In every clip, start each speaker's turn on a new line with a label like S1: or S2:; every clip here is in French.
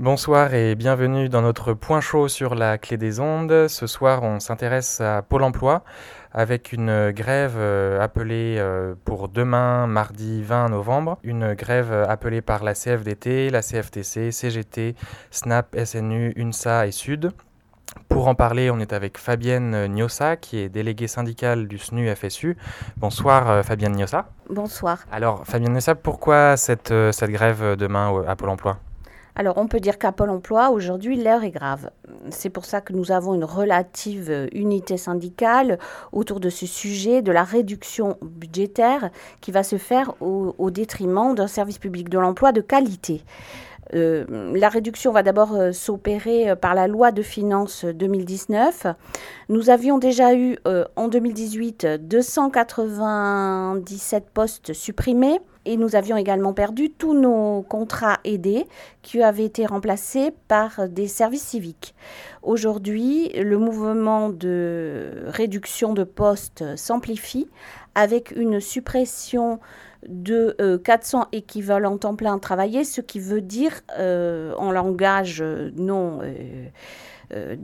S1: Bonsoir et bienvenue dans notre point chaud sur la clé des ondes. Ce soir, on s'intéresse à Pôle emploi avec une grève euh, appelée euh, pour demain, mardi 20 novembre. Une grève appelée par la CFDT, la CFTC, CGT, SNAP, SNU, UNSA et SUD. Pour en parler, on est avec Fabienne Niossa, qui est déléguée syndicale du SNU-FSU. Bonsoir euh, Fabienne Niossa.
S2: Bonsoir.
S1: Alors Fabienne Niossa, pourquoi cette, cette grève demain à Pôle emploi?
S2: Alors, on peut dire qu'à Pôle emploi, aujourd'hui, l'heure est grave. C'est pour ça que nous avons une relative unité syndicale autour de ce sujet de la réduction budgétaire qui va se faire au, détriment d'un service public de l'emploi de qualité. Euh, la réduction va d'abord euh, s'opérer euh, par la loi de finances 2019. Nous avions déjà eu en 2018 297 postes supprimés. Et nous avions également perdu tous nos contrats aidés qui avaient été remplacés par des services civiques. Aujourd'hui, le mouvement de réduction de postes s'amplifie avec une suppression de 400 euh, équivalents temps plein travaillés, ce qui veut dire euh, en langage non euh,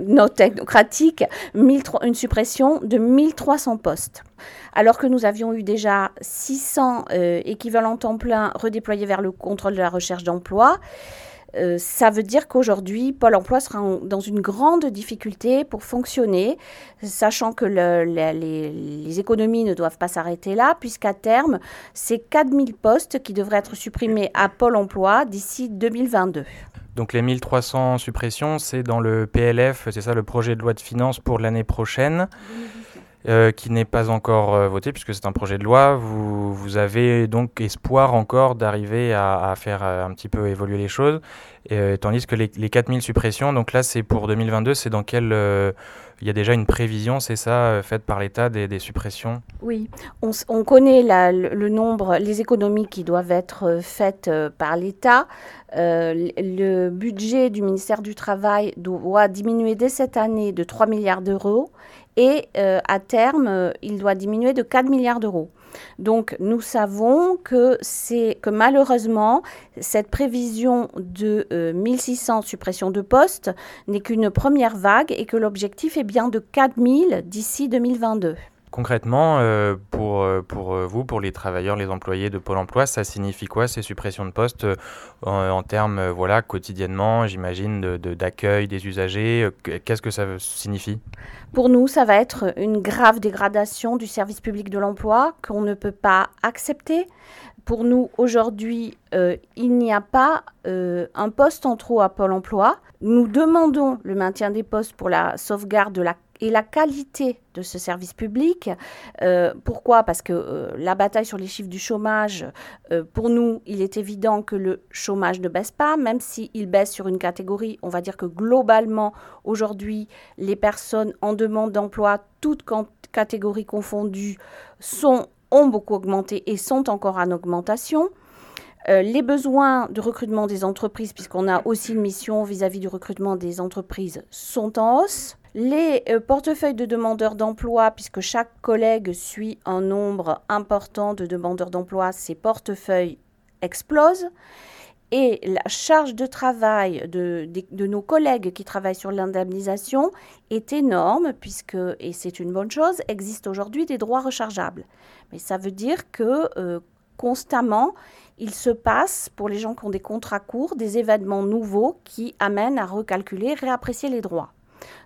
S2: non technocratique, une suppression de 1300 postes. Alors que nous avions eu déjà 600 euh, équivalents temps plein redéployés vers le contrôle de la recherche d'emploi, euh, ça veut dire qu'aujourd'hui, Pôle emploi sera dans une grande difficulté pour fonctionner, sachant que les, les, économies ne doivent pas s'arrêter là, puisqu'à terme, c'est 4000 postes qui devraient être supprimés à Pôle emploi d'ici 2022.
S1: Donc les 1300 suppressions, c'est dans le PLF, c'est ça le projet de loi de finances pour l'année prochaine. Euh, qui n'est pas encore euh, voté puisque c'est un projet de loi. Vous, avez donc espoir encore d'arriver à, faire euh, un petit peu évoluer les choses. tandis que les, les 4000 suppressions, donc là c'est pour 2022, c'est dans quel... il y a déjà une prévision, c'est ça, faite par l'État des, suppressions?
S2: Oui, on, connaît le, nombre, les économies qui doivent être faites par l'État. le budget du ministère du Travail doit diminuer dès cette année de 3 milliards d'euros et euh, à terme, euh, il doit diminuer de 4 milliards d'euros. Donc nous savons que que malheureusement cette prévision de 1600 euh, suppressions de postes n'est qu'une première vague et que l'objectif est bien de 4000 d'ici 2022.
S1: Concrètement, euh, pour, euh, pour euh, vous, pour les travailleurs, les employés de Pôle emploi, ça signifie quoi ces suppressions de postes en, termes, voilà, quotidiennement, j'imagine, d'accueil de, des usagers Qu'est-ce que ça signifie?
S2: Pour nous, ça va être une grave dégradation du service public de l'emploi qu'on ne peut pas accepter. Pour nous, aujourd'hui, il n'y a pas un poste en trop à Pôle emploi. Nous demandons le maintien des postes pour la sauvegarde de la et la qualité de ce service public. Euh, pourquoi? Parce que euh, la bataille sur les chiffres du chômage, euh, pour nous, il est évident que le chômage ne baisse pas, même s'il baisse sur une catégorie. On va dire que globalement, aujourd'hui, les personnes en demande d'emploi, toutes catégories confondues, ont beaucoup augmenté et sont encore en augmentation. les besoins de recrutement des entreprises, puisqu'on a aussi une mission vis à -vis du recrutement des entreprises, sont en hausse. Les euh, portefeuilles de demandeurs d'emploi, puisque chaque collègue suit un nombre important de demandeurs d'emploi, ces portefeuilles explosent. Et la charge de travail de, nos collègues qui travaillent sur l'indemnisation est énorme, puisque, et c'est une bonne chose, existent aujourd'hui des droits rechargeables. Mais ça veut dire que euh, constamment, il se passe, pour les gens qui ont des contrats courts, des événements nouveaux qui amènent à recalculer, réapprécier les droits.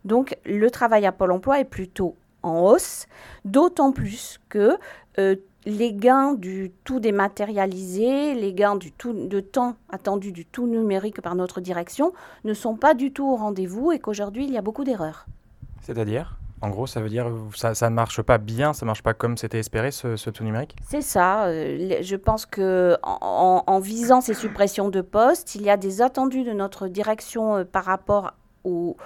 S2: Donc le travail à Pôle Emploi est plutôt en hausse, d'autant plus que euh, les gains du tout dématérialisé, les gains du tout de temps attendu du tout numérique par notre direction ne sont pas du tout au rendez-vous et qu'aujourd'hui il y a beaucoup d'erreurs.
S1: C'est-à-dire? En gros, ça veut dire que ça ne marche pas bien, ça ne marche pas comme c'était espéré, ce, tout numérique?
S2: C'est ça. Euh, je pense que en, visant ces suppressions de postes, il y a des attendus de notre direction euh, par rapport au,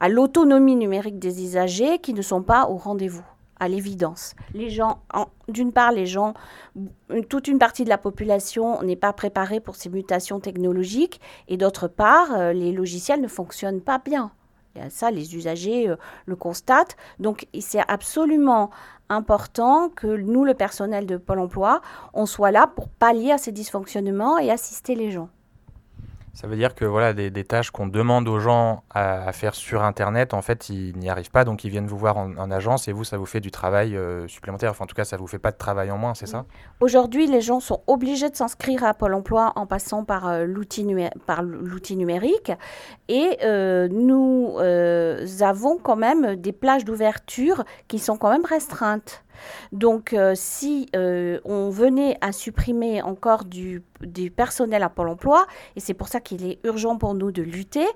S2: à l'autonomie numérique des usagers qui ne sont pas au rendez-vous à l'évidence. Les gens, d'une part, les gens, toute une partie de la population n'est pas préparée pour ces mutations technologiques, et d'autre part, euh, les logiciels ne fonctionnent pas bien. Ça, les usagers euh, le constatent. Donc, c'est absolument important que nous, le personnel de Pôle Emploi, on soit là pour pallier à ces dysfonctionnements et assister les gens.
S1: Ça veut dire que voilà, des, tâches qu'on demande aux gens à, faire sur Internet, en fait, ils n'y arrivent pas, donc ils viennent vous voir en, agence et vous, ça vous fait du travail euh, supplémentaire. Enfin, en tout cas, ça vous fait pas de travail en moins, c'est ça?
S2: Aujourd'hui, les gens sont obligés de s'inscrire à Pôle Emploi en passant par euh, l'outil numérique, et euh, nous avons quand même des plages d'ouverture qui sont quand même restreintes. Donc, euh, si euh, on venait à supprimer encore du, personnel à Pôle emploi, et c'est pour ça qu'il est urgent pour nous de lutter,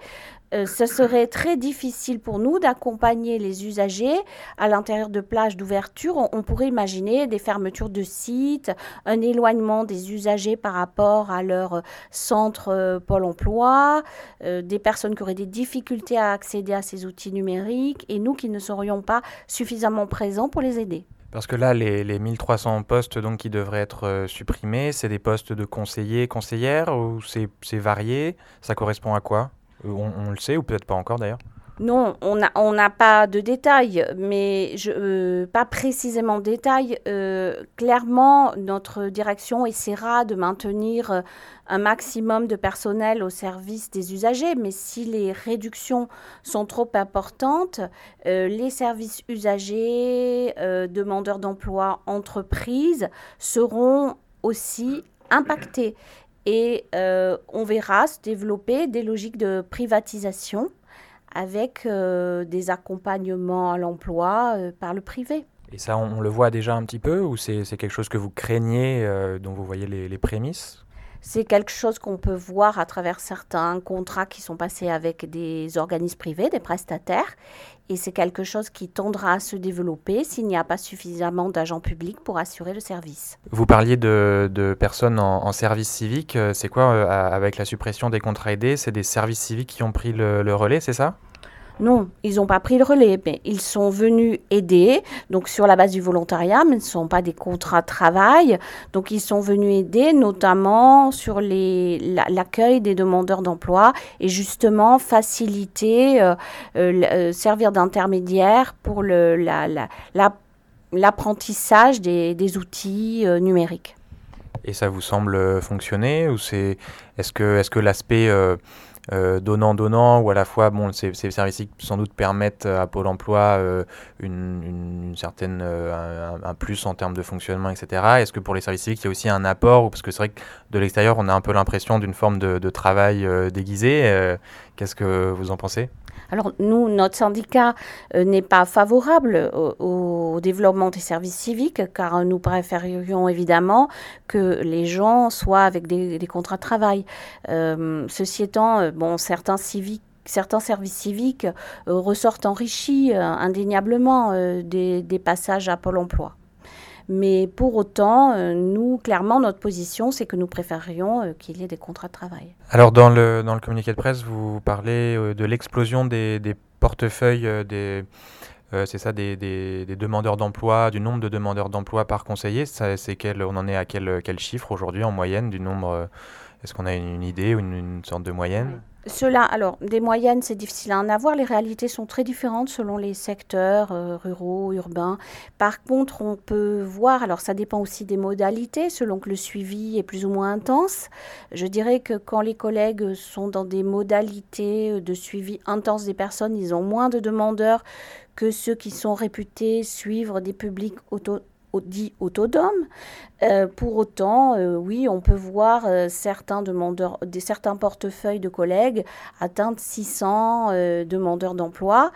S2: ce serait très difficile pour nous d'accompagner les usagers à l'intérieur de plages d'ouverture. On, pourrait imaginer des fermetures de sites, un éloignement des usagers par rapport à leur centre Pôle emploi, des personnes qui auraient des difficultés à accéder à ces outils numériques, et nous qui ne serions pas suffisamment présents pour les aider.
S1: Parce que là, les, 1300 postes donc, qui devraient être euh, supprimés, c'est des postes de conseillers, conseillères, ou c'est varié? Ça correspond à quoi? Euh, on, le sait, ou peut-être pas encore d'ailleurs
S2: non, on n'a pas de détails, mais je, euh, pas précisément de détails. Euh, clairement, notre direction essaiera de maintenir un maximum de personnel au service des usagers, mais si les réductions sont trop importantes, les services usagers, demandeurs d'emploi, entreprises seront aussi impactés. Et on verra se développer des logiques de privatisation avec euh, des accompagnements à l'emploi euh, par le privé.
S1: Et ça, on, le voit déjà un petit peu ou c'est quelque chose que vous craignez, euh, dont vous voyez les, prémices?
S2: C'est quelque chose qu'on peut voir à travers certains contrats qui sont passés avec des organismes privés, des prestataires. Et c'est quelque chose qui tendra à se développer s'il n'y a pas suffisamment d'agents publics pour assurer le service.
S1: Vous parliez de, personnes en, service civique. C'est quoi, avec la suppression des contrats aidés C'est des services civiques qui ont pris le relais, c'est ça?
S2: Non, ils n'ont pas pris le relais, mais ils sont venus aider, donc sur la base du volontariat, mais ce ne sont pas des contrats de travail. Donc ils sont venus aider notamment sur l'accueil des demandeurs d'emploi et justement faciliter, euh, euh, euh, servir d'intermédiaire pour l'apprentissage des, outils numériques.
S1: Et ça vous semble fonctionner ou c'est est-ce que, est -ce que l'aspect donnant-donnant, ou à la fois, bon, ces, services sans doute permettent à Pôle emploi euh, une, certaine, euh, un, plus en termes de fonctionnement, etc. Est-ce que pour les services civiques, il y a aussi un apport Parce que c'est vrai que de l'extérieur, on a un peu l'impression d'une forme de travail déguisé. Qu'est-ce que vous en pensez?
S2: Alors nous, notre syndicat euh, n'est pas favorable au, développement des services civiques car nous préférions évidemment que les gens soient avec des, contrats de travail. Euh, ceci étant, euh, bon, certains services civiques ressortent enrichis indéniablement des, passages à Pôle Emploi. Mais pour autant, euh, nous, clairement, notre position, c'est que nous préférions euh, qu'il y ait des contrats de travail.
S1: Alors, dans le, dans le communiqué de presse, vous parlez euh, de l'explosion des, des, portefeuilles des. c'est ça, des, des, demandeurs d'emploi, du nombre de demandeurs d'emploi par conseiller. C'est quel, on en est à quel, quel chiffre aujourd'hui en moyenne du nombre Est-ce qu'on a une, idée ou une, sorte de moyenne?
S2: Cela, alors, des moyennes, c'est difficile à en avoir. Les réalités sont très différentes selon les secteurs euh, ruraux, urbains. Par contre, on peut voir, alors ça dépend aussi des modalités, selon que le suivi est plus ou moins intense. Je dirais que quand les collègues sont dans des modalités de suivi intense des personnes, ils ont moins de demandeurs que ceux qui sont réputés suivre des publics auto dit autodome. Euh, pour autant, euh, oui, on peut voir euh, certains demandeurs, certains portefeuilles de collègues atteindre 600 demandeurs d'emploi.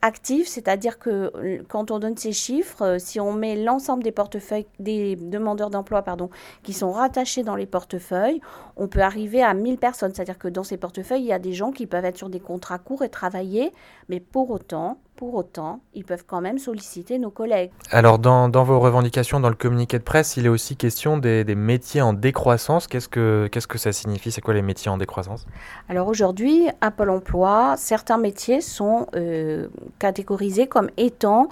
S2: actifs, c'est-à-dire que quand on donne ces chiffres, si on met l'ensemble des portefeuilles, des demandeurs d'emploi, pardon, qui sont rattachés dans les portefeuilles, on peut arriver à 1000 personnes. C'est-à-dire que dans ces portefeuilles, il y a des gens qui peuvent être sur des contrats courts et travailler, mais pour autant, pour autant, ils peuvent quand même solliciter nos collègues.
S1: Alors, dans, vos revendications, dans le communiqué de presse, il est aussi question des, métiers en décroissance. Qu'est-ce que, qu'est-ce que ça signifie? C'est quoi les métiers en décroissance?
S2: Alors aujourd'hui, à Pôle emploi, certains métiers sont euh, catégorisés comme étant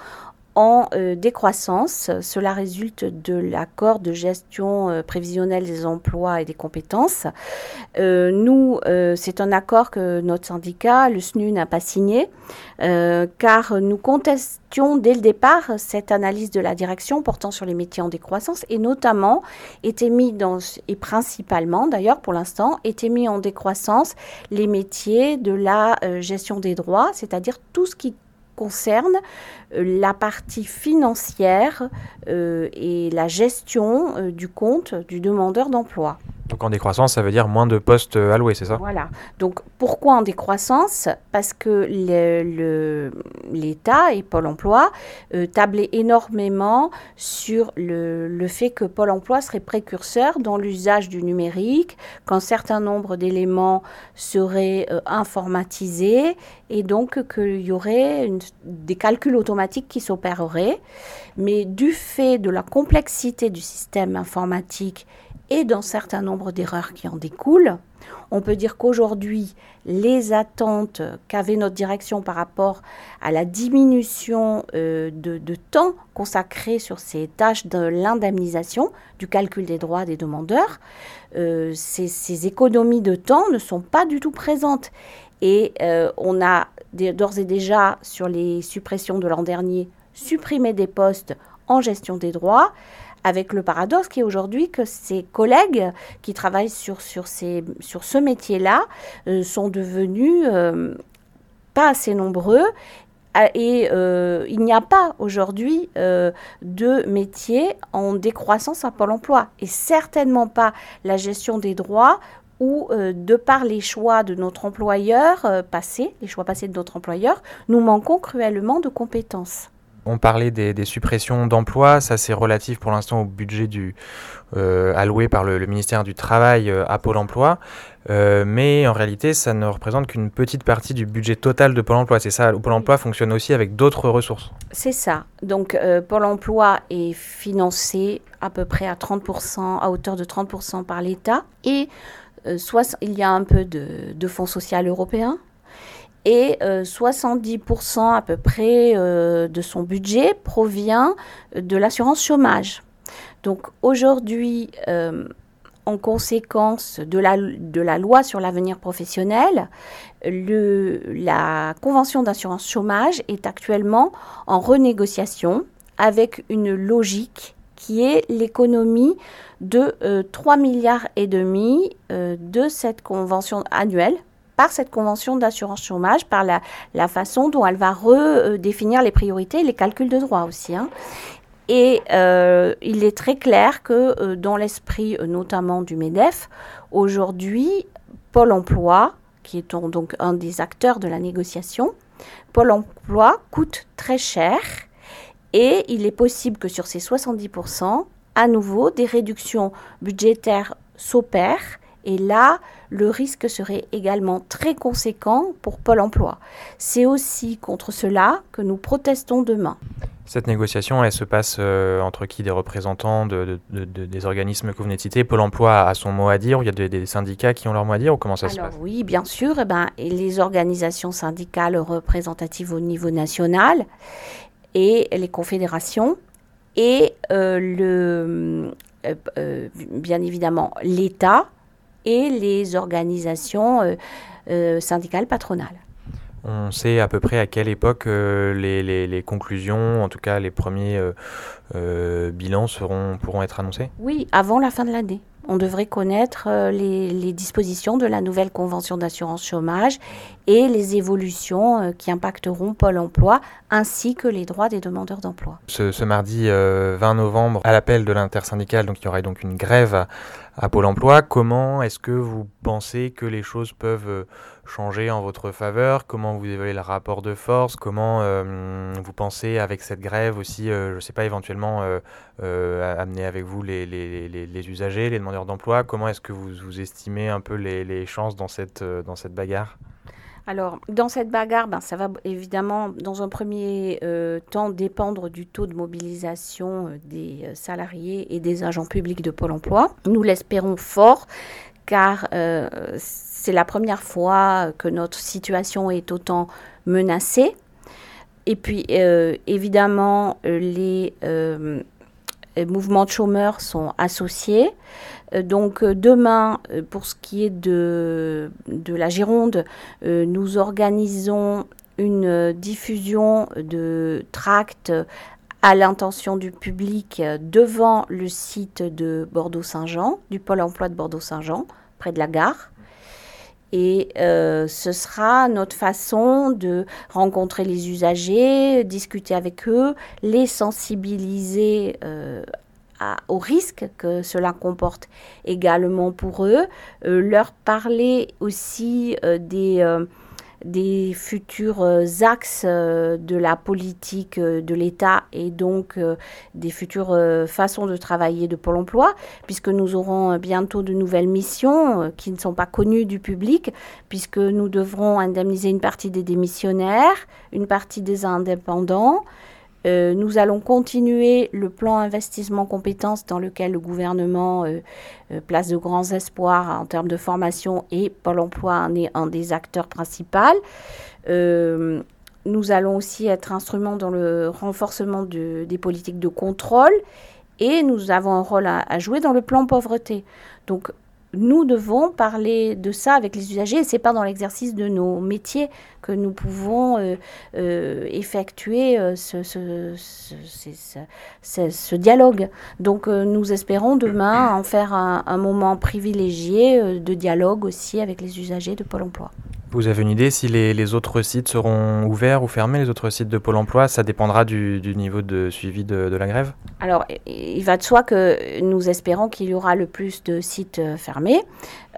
S2: euh, décroissance. Cela résulte de l'accord de gestion euh, prévisionnelle des emplois et des compétences. Euh, nous, c'est un accord que notre syndicat, le SNU, n'a pas signé, car nous contestions dès le départ cette analyse de la direction portant sur les métiers en décroissance, et notamment était mis dans, et principalement d'ailleurs pour l'instant, étaient mis en décroissance les métiers de la gestion des droits, c'est-à-dire tout ce qui concerne la partie financière euh, et la gestion euh, du compte du demandeur d'emploi.
S1: Donc en décroissance, ça veut dire moins de postes alloués, c'est ça?
S2: Voilà. Donc pourquoi en décroissance? Parce que l'État et Pôle Emploi tablaient énormément sur le, fait que Pôle Emploi serait précurseur dans l'usage du numérique, qu'un certain nombre d'éléments seraient informatisés et donc qu'il y aurait des calculs automatiques qui s'opéreraient. Mais du fait de la complexité du système informatique et d'un certain nombre d'erreurs qui en découlent, on peut dire qu'aujourd'hui, les attentes qu'avait notre direction par rapport à la diminution euh, de, temps consacré sur ces tâches de l'indemnisation, du calcul des droits des demandeurs, euh, ces, économies de temps ne sont pas du tout présentes. Et euh, on a d'ores et déjà, sur les suppressions de l'an dernier, supprimé des postes en gestion des droits, avec le paradoxe qui est aujourd'hui que ces collègues qui travaillent sur, sur, ces, sur ce métier-là euh, sont devenus euh, pas assez nombreux. Et il n'y a pas aujourd'hui de métier en décroissance à Pôle emploi et certainement pas la gestion des droits où, euh, de par les choix de notre employeur euh, passé, les choix passés de notre employeur, nous manquons cruellement de compétences.
S1: On parlait des, suppressions d'emplois, ça c'est relatif pour l'instant au budget du, euh, alloué par le, ministère du Travail à Pôle Emploi, mais en réalité ça ne représente qu'une petite partie du budget total de Pôle Emploi. C'est ça, Pôle Emploi fonctionne aussi avec d'autres ressources.
S2: C'est ça. Donc Pôle Emploi est financé à peu près à 30%, à hauteur de 30% par l'État et euh, soit il y a un peu de, fonds social européens et 70% euh, à peu près euh, de son budget provient de l'assurance chômage. Donc aujourd'hui, en conséquence de la, loi sur l'avenir professionnel, la convention d'assurance chômage est actuellement en renégociation avec une logique qui est l'économie de 3 euh, milliards et demi euh, de cette convention annuelle par cette convention d'assurance chômage, par la, façon dont elle va redéfinir les priorités et les calculs de droit aussi. Hein. Et euh, il est très clair que dans l'esprit notamment du MEDEF, aujourd'hui, Pôle Emploi, qui est donc un des acteurs de la négociation, Pôle Emploi coûte très cher et il est possible que sur ces 70%, à nouveau, des réductions budgétaires s'opèrent. Et là, le risque serait également très conséquent pour Pôle Emploi. C'est aussi contre cela que nous protestons demain.
S1: Cette négociation, elle se passe euh, entre qui? Des représentants de, des organismes que vous venez de citer Pôle emploi a son mot à dire il y a des, syndicats qui ont leur mot à dire Ou comment ça se passe?
S2: Oui, bien sûr. Eh ben, les organisations syndicales représentatives au niveau national et les confédérations et euh, le, euh, euh, bien évidemment l'État et les organisations syndicales patronales.
S1: On sait à peu près à quelle époque les, les, les, conclusions, en tout cas les premiers bilans seront, pourront être annoncés?
S2: Oui, avant la fin de l'année on devrait connaître euh, les, dispositions de la nouvelle convention d'assurance chômage et les évolutions euh, qui impacteront Pôle emploi ainsi que les droits des demandeurs d'emploi.
S1: Ce, mardi 20 euh, novembre, à l'appel de l'intersyndicale, donc il y aura donc une grève à Pôle emploi. Comment est-ce que vous pensez que les choses peuvent changer en votre faveur? Comment vous évaluez le rapport de force? Comment euh, vous pensez avec cette grève aussi, euh, je ne sais pas, éventuellement euh, amener avec vous les, usagers, les demandeurs d'emploi? Comment est-ce que vous, vous, estimez un peu les, chances dans cette, dans cette bagarre?
S2: Alors, dans cette bagarre, ben, ça va évidemment, dans un premier temps, dépendre du taux de mobilisation des salariés et des agents publics de Pôle emploi. Nous l'espérons fort, car c'est la première fois que notre situation est autant menacée. et puis, évidemment, les mouvements de chômeurs sont associés. Donc demain, pour ce qui est de, de la Gironde, nous organisons une diffusion de tracts à l'intention du public devant le site de Bordeaux-Saint-Jean, du pôle emploi de Bordeaux-Saint-Jean, près de la gare. Et euh, ce sera notre façon de rencontrer les usagers, discuter avec eux, les sensibiliser euh, au risque que cela comporte également pour eux, euh, leur parler aussi des des futurs euh, axes euh, de la politique euh, de l'État et donc des futures façons de travailler de Pôle Emploi, puisque nous aurons bientôt de nouvelles missions qui ne sont pas connues du public, puisque nous devrons indemniser une partie des démissionnaires, une partie des indépendants, euh, nous allons continuer le plan investissement compétences dans lequel le gouvernement euh, euh, place de grands espoirs en termes de formation et Pôle emploi en est un des acteurs principaux. nous allons aussi être instrument dans le renforcement des politiques de contrôle et nous avons un rôle à, jouer dans le plan pauvreté. Donc nous devons parler de ça avec les usagers et c'est pas dans l'exercice de nos métiers que nous pouvons euh, euh, effectuer euh, ce, ce, ce, dialogue. Donc nous espérons demain en faire un, un moment privilégié de dialogue aussi avec les usagers de Pôle Emploi.
S1: Vous avez une idée si les, autres sites seront ouverts ou fermés, les autres sites de Pôle emploi? Ça dépendra du, niveau de suivi de, la grève?
S2: Alors, il va de soi que nous espérons qu'il y aura le plus de sites fermés.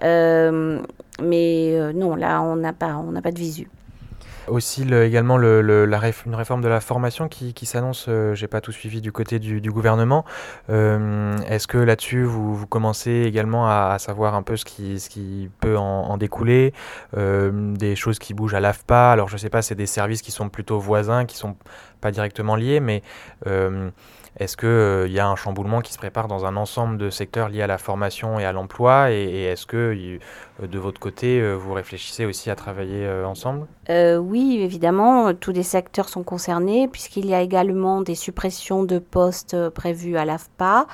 S2: Euh, mais non, là, on n'a pas, pas de visu.
S1: Aussi également le, la une réforme de la formation qui, qui s'annonce, euh, j'ai pas tout suivi du côté du, du gouvernement. Euh, Est-ce que là-dessus vous, vous, commencez également à, à, savoir un peu ce qui, ce qui peut en, en découler, euh, des choses qui bougent à l'AFPA? Alors je sais pas, c'est des services qui sont plutôt voisins, qui sont pas directement liés, mais euh, est-ce qu'il euh, y a un chamboulement qui se prépare dans un ensemble de secteurs liés à la formation et à l'emploi Et, est-ce que euh, de votre côté, euh, vous réfléchissez aussi à travailler ensemble?
S2: Oui, évidemment, tous les secteurs sont concernés puisqu'il y a également des suppressions de postes prévues à l'AFPA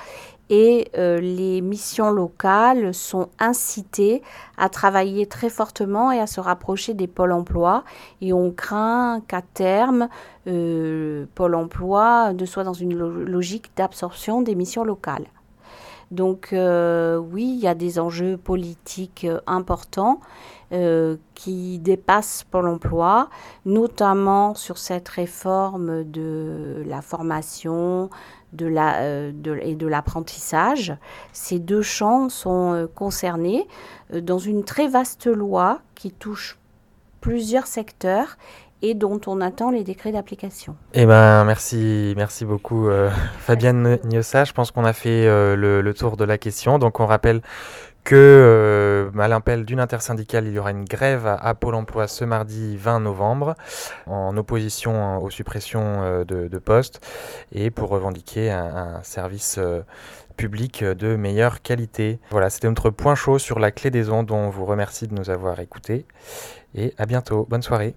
S2: et euh, les missions locales sont incitées à travailler très fortement et à se rapprocher des pôles emploi. Et on craint qu'à terme, euh, Pôle emploi ne soit dans une logique d'absorption des missions locales. Donc euh, oui, il y a des enjeux politiques importants qui dépassent Pôle emploi, notamment sur cette réforme de la formation, de la, euh, et de l'apprentissage. Ces deux champs sont euh, concernés euh, dans une très vaste loi qui touche plusieurs secteurs et dont on attend les décrets d'application.
S1: Eh ben, merci, merci beaucoup Fabienne Niossa. Je pense qu'on a fait le, le, tour de la question. Donc on rappelle que euh, à l'appel d'une intersyndicale, il y aura une grève à, Pôle emploi ce mardi 20 novembre en opposition aux suppressions euh, de, postes et pour revendiquer un, service euh, public de meilleure qualité. Voilà, c'était notre point chaud sur la clé des ondes dont on vous remercie de nous avoir écoutés et à bientôt. Bonne soirée.